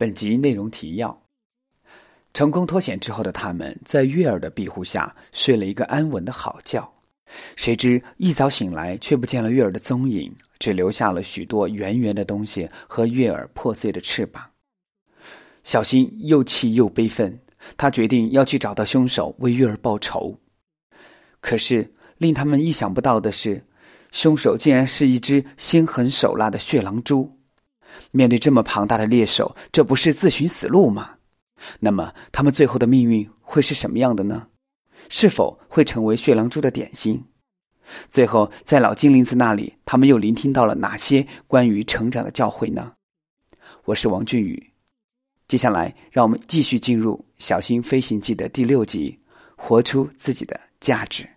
本集内容提要：成功脱险之后的他们，在月儿的庇护下睡了一个安稳的好觉。谁知一早醒来，却不见了月儿的踪影，只留下了许多圆圆的东西和月儿破碎的翅膀。小新又气又悲愤，他决定要去找到凶手，为月儿报仇。可是令他们意想不到的是，凶手竟然是一只心狠手辣的血狼蛛。面对这么庞大的猎手，这不是自寻死路吗？那么他们最后的命运会是什么样的呢？是否会成为血狼蛛的点心？最后，在老精灵子那里，他们又聆听到了哪些关于成长的教诲呢？我是王俊宇，接下来让我们继续进入《小心飞行记》的第六集：活出自己的价值。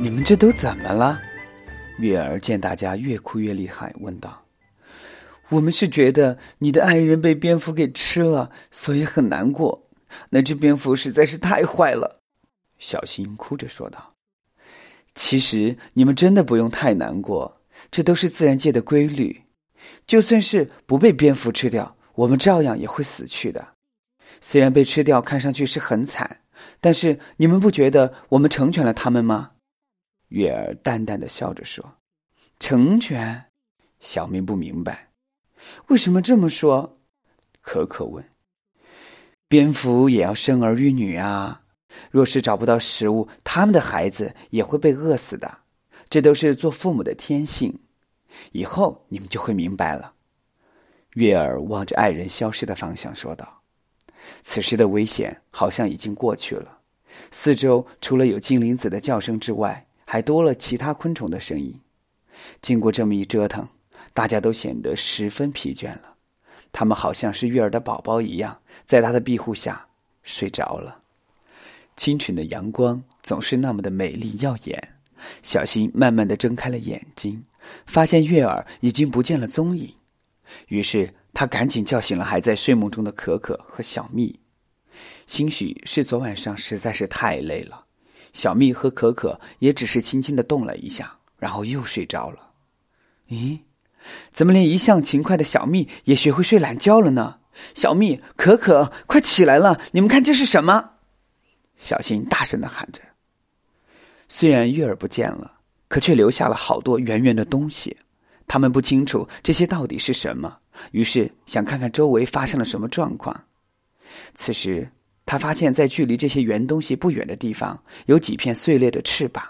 你们这都怎么了？月儿见大家越哭越厉害，问道：“我们是觉得你的爱人被蝙蝠给吃了，所以很难过。那只蝙蝠实在是太坏了。”小新哭着说道：“其实你们真的不用太难过，这都是自然界的规律。就算是不被蝙蝠吃掉，我们照样也会死去的。虽然被吃掉看上去是很惨，但是你们不觉得我们成全了他们吗？”月儿淡淡的笑着说：“成全。”小明不明白，为什么这么说？可可问：“蝙蝠也要生儿育女啊！若是找不到食物，他们的孩子也会被饿死的。这都是做父母的天性。以后你们就会明白了。”月儿望着爱人消失的方向说道：“此时的危险好像已经过去了，四周除了有精灵子的叫声之外。”还多了其他昆虫的声音。经过这么一折腾，大家都显得十分疲倦了。他们好像是月儿的宝宝一样，在他的庇护下睡着了。清晨的阳光总是那么的美丽耀眼。小新慢慢的睁开了眼睛，发现月儿已经不见了踪影。于是他赶紧叫醒了还在睡梦中的可可和小蜜。兴许是昨晚上实在是太累了。小蜜和可可也只是轻轻的动了一下，然后又睡着了。咦，怎么连一向勤快的小蜜也学会睡懒觉了呢？小蜜、可可，快起来了！你们看这是什么？小新大声的喊着。虽然月儿不见了，可却留下了好多圆圆的东西。他们不清楚这些到底是什么，于是想看看周围发生了什么状况。此时。他发现，在距离这些圆东西不远的地方，有几片碎裂的翅膀。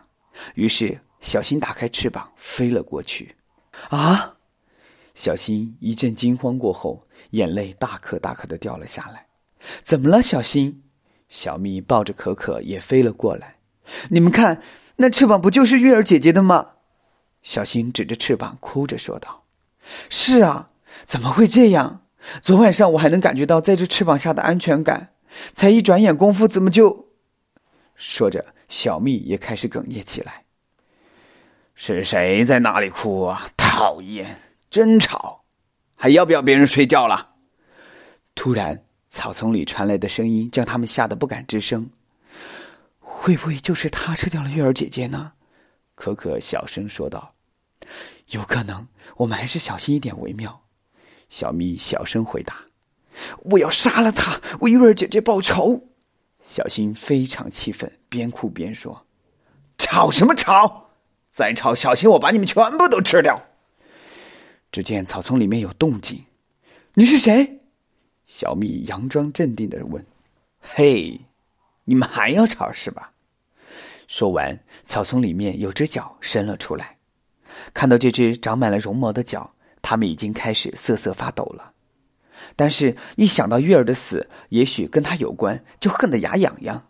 于是，小新打开翅膀飞了过去。啊！小新一阵惊慌过后，眼泪大颗大颗的掉了下来。怎么了，小新？小蜜抱着可可也飞了过来。你们看，那翅膀不就是月儿姐姐的吗？小新指着翅膀，哭着说道：“是啊，怎么会这样？昨晚上我还能感觉到在这翅膀下的安全感。”才一转眼功夫，怎么就……说着，小蜜也开始哽咽起来。是谁在那里哭啊？讨厌，真吵！还要不要别人睡觉了？突然，草丛里传来的声音将他们吓得不敢吱声。会不会就是他吃掉了月儿姐姐呢？可可小声说道：“有可能，我们还是小心一点为妙。”小蜜小声回答。我要杀了他，为玉儿姐姐报仇！小新非常气愤，边哭边说：“吵什么吵？再吵，小心我把你们全部都吃掉！”只见草丛里面有动静，你是谁？小蜜佯装镇定的问：“嘿，你们还要吵是吧？”说完，草丛里面有只脚伸了出来，看到这只长满了绒毛的脚，他们已经开始瑟瑟发抖了。但是，一想到月儿的死，也许跟他有关，就恨得牙痒痒。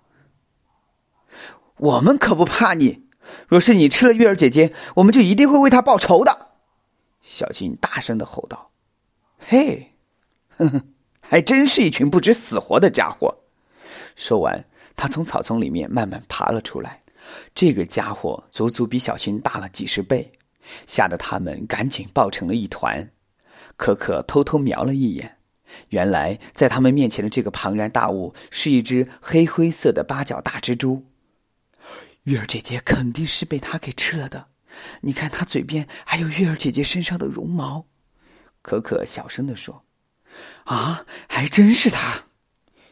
我们可不怕你，若是你吃了月儿姐姐，我们就一定会为她报仇的。小金大声的吼道：“嘿，哼哼，还真是一群不知死活的家伙！”说完，他从草丛里面慢慢爬了出来。这个家伙足足比小新大了几十倍，吓得他们赶紧抱成了一团。可可偷偷瞄了一眼。原来在他们面前的这个庞然大物是一只黑灰色的八角大蜘蛛。月儿姐姐肯定是被它给吃了的，你看它嘴边还有月儿姐姐身上的绒毛。可可小声的说：“啊，还真是它！”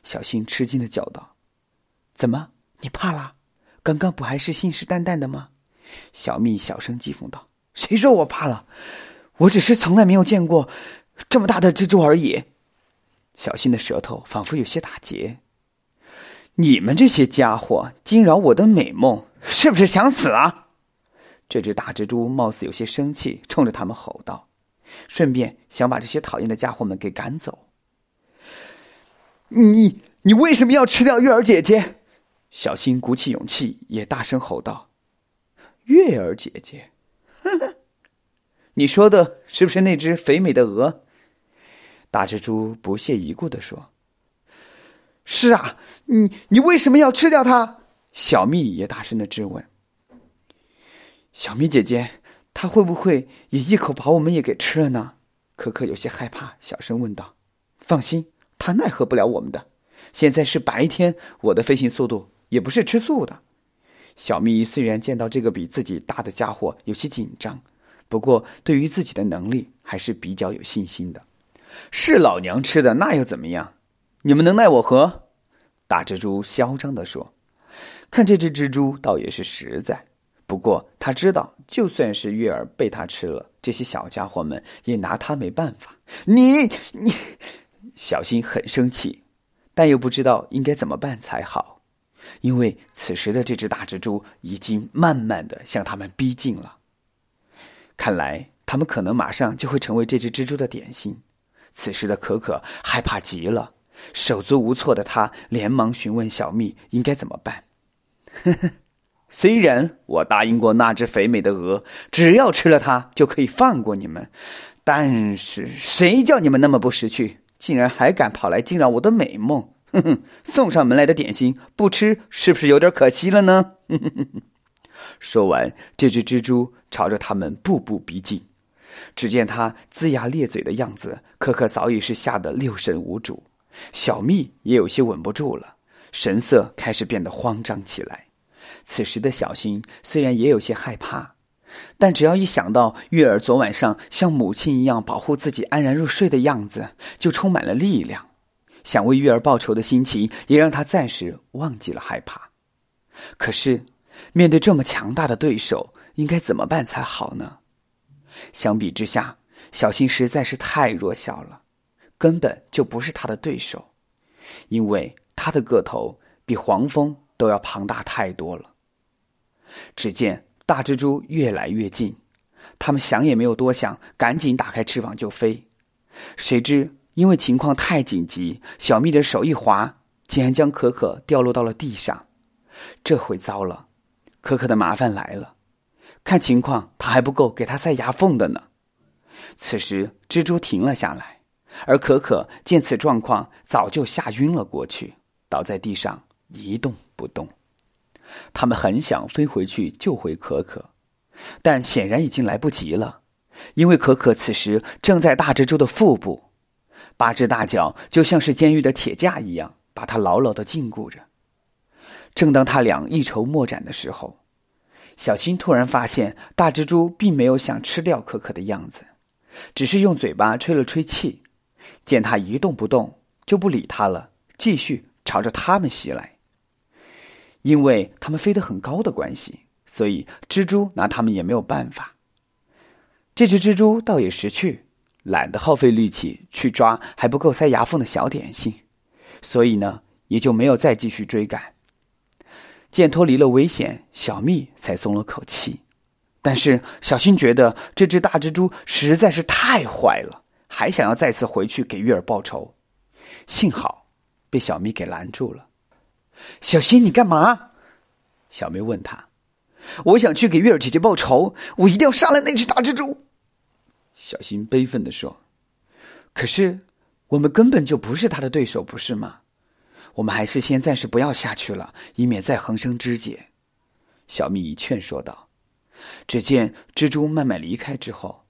小新吃惊的叫道：“怎么，你怕了？刚刚不还是信誓旦旦的吗？”小蜜小声讥讽道：“谁说我怕了？我只是从来没有见过这么大的蜘蛛而已。”小新的舌头仿佛有些打结。你们这些家伙惊扰我的美梦，是不是想死啊？这只大蜘蛛貌似有些生气，冲着他们吼道，顺便想把这些讨厌的家伙们给赶走。你你为什么要吃掉月儿姐姐？小新鼓起勇气，也大声吼道：“月儿姐姐，呵呵，你说的是不是那只肥美的鹅？”大蜘蛛不屑一顾的说。是啊，你你为什么要吃掉它？小蜜也大声的质问。小蜜姐姐，它会不会也一口把我们也给吃了呢？可可有些害怕，小声问道。放心，它奈何不了我们的。现在是白天，我的飞行速度也不是吃素的。小蜜虽然见到这个比自己大的家伙有些紧张，不过对于自己的能力还是比较有信心的。是老娘吃的，那又怎么样？你们能奈我何？大蜘蛛嚣张地说：“看这只蜘蛛倒也是实在，不过他知道，就算是月儿被他吃了，这些小家伙们也拿他没办法。”你你，小新很生气，但又不知道应该怎么办才好，因为此时的这只大蜘蛛已经慢慢的向他们逼近了。看来他们可能马上就会成为这只蜘蛛的点心。此时的可可害怕极了。手足无措的他连忙询问小蜜应该怎么办。呵呵，虽然我答应过那只肥美的鹅，只要吃了它就可以放过你们，但是谁叫你们那么不识趣，竟然还敢跑来惊扰我的美梦？哼哼，送上门来的点心不吃，是不是有点可惜了呢？哼哼哼。说完，这只蜘蛛朝着他们步步逼近。只见他龇牙咧嘴的样子，可可早已是吓得六神无主。小蜜也有些稳不住了，神色开始变得慌张起来。此时的小新虽然也有些害怕，但只要一想到月儿昨晚上像母亲一样保护自己安然入睡的样子，就充满了力量。想为月儿报仇的心情也让他暂时忘记了害怕。可是，面对这么强大的对手，应该怎么办才好呢？相比之下，小新实在是太弱小了。根本就不是他的对手，因为他的个头比黄蜂都要庞大太多了。只见大蜘蛛越来越近，他们想也没有多想，赶紧打开翅膀就飞。谁知因为情况太紧急，小蜜的手一滑，竟然将可可掉落到了地上。这回糟了，可可的麻烦来了。看情况，他还不够给他塞牙缝的呢。此时，蜘蛛停了下来。而可可见此状况，早就吓晕了过去，倒在地上一动不动。他们很想飞回去救回可可，但显然已经来不及了，因为可可此时正在大蜘蛛的腹部，八只大脚就像是监狱的铁架一样，把他牢牢的禁锢着。正当他俩一筹莫展的时候，小新突然发现大蜘蛛并没有想吃掉可可的样子，只是用嘴巴吹了吹气。见他一动不动，就不理他了，继续朝着他们袭来。因为他们飞得很高的关系，所以蜘蛛拿他们也没有办法。这只蜘蛛倒也识趣，懒得耗费力气去抓还不够塞牙缝的小点心，所以呢，也就没有再继续追赶。见脱离了危险，小蜜才松了口气。但是小新觉得这只大蜘蛛实在是太坏了。还想要再次回去给月儿报仇，幸好被小蜜给拦住了。小新，你干嘛？小蜜问他。我想去给月儿姐姐报仇，我一定要杀了那只大蜘蛛。小新悲愤的说。可是我们根本就不是他的对手，不是吗？我们还是先暂时不要下去了，以免再横生枝节。小蜜劝说道。只见蜘蛛慢慢离开之后。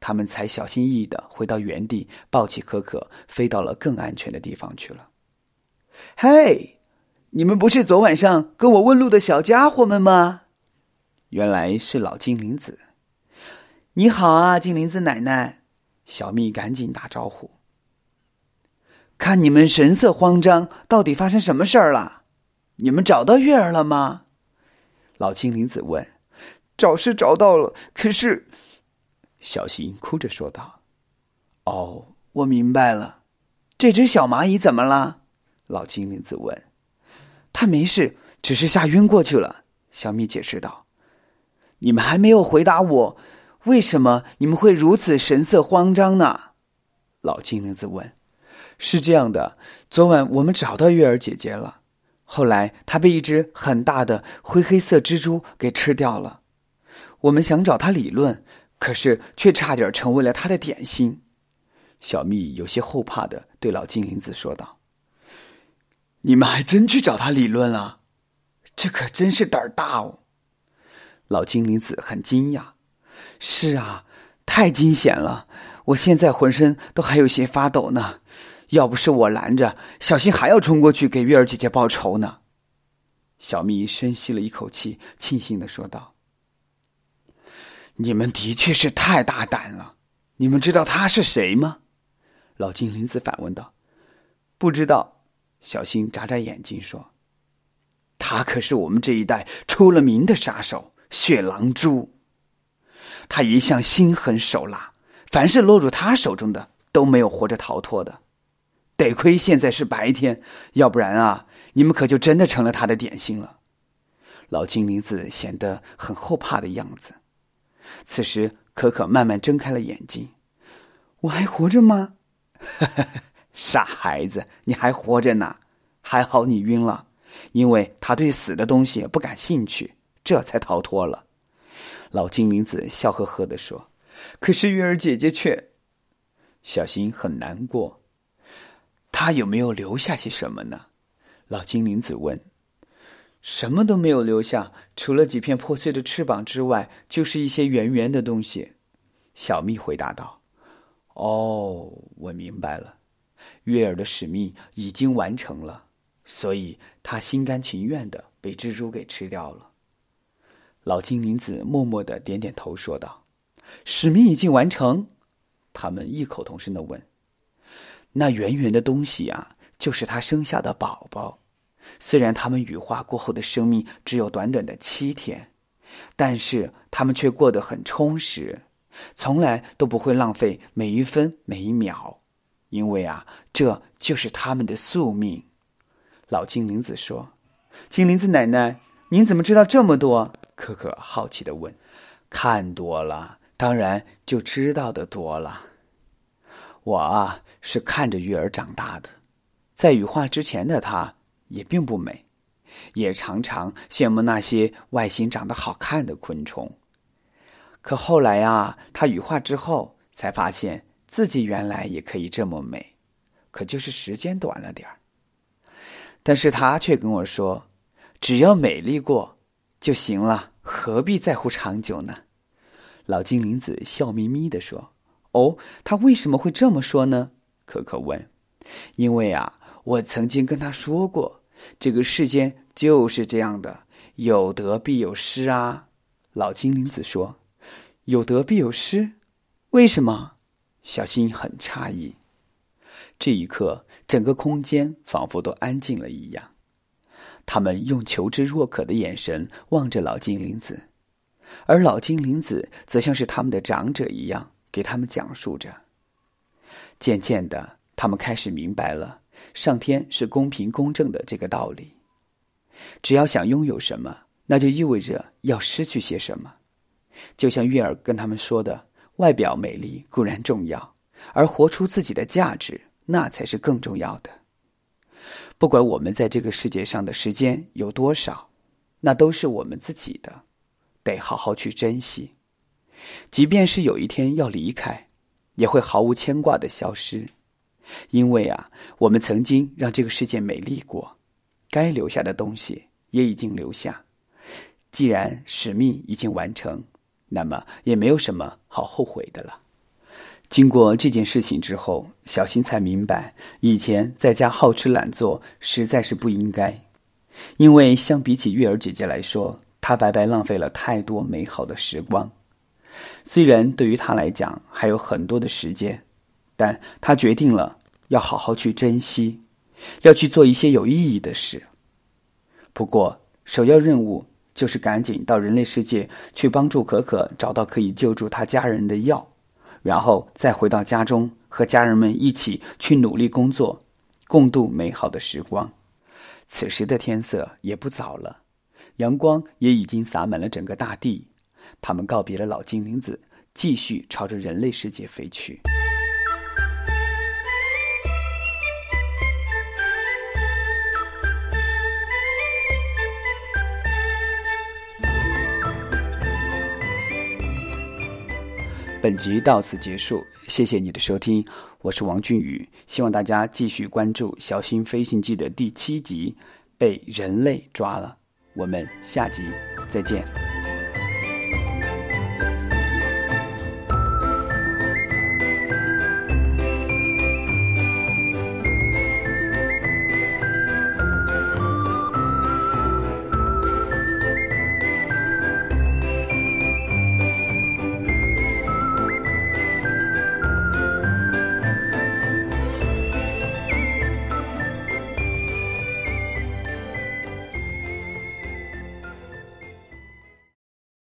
他们才小心翼翼的回到原地，抱起可可，飞到了更安全的地方去了。嘿，你们不是昨晚上跟我问路的小家伙们吗？原来是老精灵子。你好啊，精灵子奶奶。小蜜赶紧打招呼。看你们神色慌张，到底发生什么事儿了？你们找到月儿了吗？老精灵子问。找是找到了，可是，小新哭着说道：“哦，我明白了，这只小蚂蚁怎么了？”老精灵子问。他没事，只是吓晕过去了。小米解释道：“你们还没有回答我，为什么你们会如此神色慌张呢？”老精灵子问。是这样的，昨晚我们找到月儿姐姐了，后来她被一只很大的灰黑色蜘蛛给吃掉了。我们想找她理论，可是却差点成为了她的点心。小蜜有些后怕的对老精灵子说道：“你们还真去找她理论了？这可真是胆儿大哦！”老精灵子很惊讶：“是啊，太惊险了！我现在浑身都还有些发抖呢。”要不是我拦着，小新还要冲过去给月儿姐姐报仇呢。小蜜深吸了一口气，庆幸的说道：“你们的确是太大胆了。你们知道他是谁吗？”老精灵子反问道。“不知道。”小新眨眨眼睛说：“他可是我们这一代出了名的杀手——血狼蛛。他一向心狠手辣，凡是落入他手中的都没有活着逃脱的。”得亏现在是白天，要不然啊，你们可就真的成了他的点心了。老精灵子显得很后怕的样子。此时，可可慢慢睁开了眼睛：“我还活着吗？”“ 傻孩子，你还活着呢！还好你晕了，因为他对死的东西不感兴趣，这才逃脱了。”老精灵子笑呵呵的说。“可是月儿姐姐却……”小新很难过。他有没有留下些什么呢？老精灵子问。什么都没有留下，除了几片破碎的翅膀之外，就是一些圆圆的东西。小蜜回答道：“哦，我明白了，月儿的使命已经完成了，所以他心甘情愿的被蜘蛛给吃掉了。”老精灵子默默的点点头，说道：“使命已经完成。”他们异口同声的问。那圆圆的东西啊，就是他生下的宝宝。虽然他们羽化过后的生命只有短短的七天，但是他们却过得很充实，从来都不会浪费每一分每一秒，因为啊，这就是他们的宿命。老精灵子说：“精灵子奶奶，您怎么知道这么多？”可可好奇的问：“看多了，当然就知道的多了。”我啊，是看着月儿长大的，在羽化之前的她也并不美，也常常羡慕那些外形长得好看的昆虫。可后来啊，她羽化之后，才发现自己原来也可以这么美，可就是时间短了点儿。但是她却跟我说：“只要美丽过就行了，何必在乎长久呢？”老精灵子笑眯眯的说。哦，他为什么会这么说呢？可可问。因为啊，我曾经跟他说过，这个世间就是这样的，有得必有失啊。老精灵子说：“有得必有失，为什么？”小新很诧异。这一刻，整个空间仿佛都安静了一样，他们用求知若渴的眼神望着老精灵子，而老精灵子则像是他们的长者一样。给他们讲述着。渐渐的，他们开始明白了上天是公平公正的这个道理。只要想拥有什么，那就意味着要失去些什么。就像月儿跟他们说的：“外表美丽固然重要，而活出自己的价值，那才是更重要的。不管我们在这个世界上的时间有多少，那都是我们自己的，得好好去珍惜。”即便是有一天要离开，也会毫无牵挂的消失，因为啊，我们曾经让这个世界美丽过，该留下的东西也已经留下。既然使命已经完成，那么也没有什么好后悔的了。经过这件事情之后，小新才明白，以前在家好吃懒做实在是不应该，因为相比起月儿姐姐来说，她白白浪费了太多美好的时光。虽然对于他来讲还有很多的时间，但他决定了要好好去珍惜，要去做一些有意义的事。不过，首要任务就是赶紧到人类世界去帮助可可找到可以救助他家人的药。然后再回到家中，和家人们一起去努力工作，共度美好的时光。此时的天色也不早了，阳光也已经洒满了整个大地。他们告别了老精灵子，继续朝着人类世界飞去。本集到此结束，谢谢你的收听，我是王俊宇，希望大家继续关注《小心飞行记》的第七集《被人类抓了》，我们下集再见。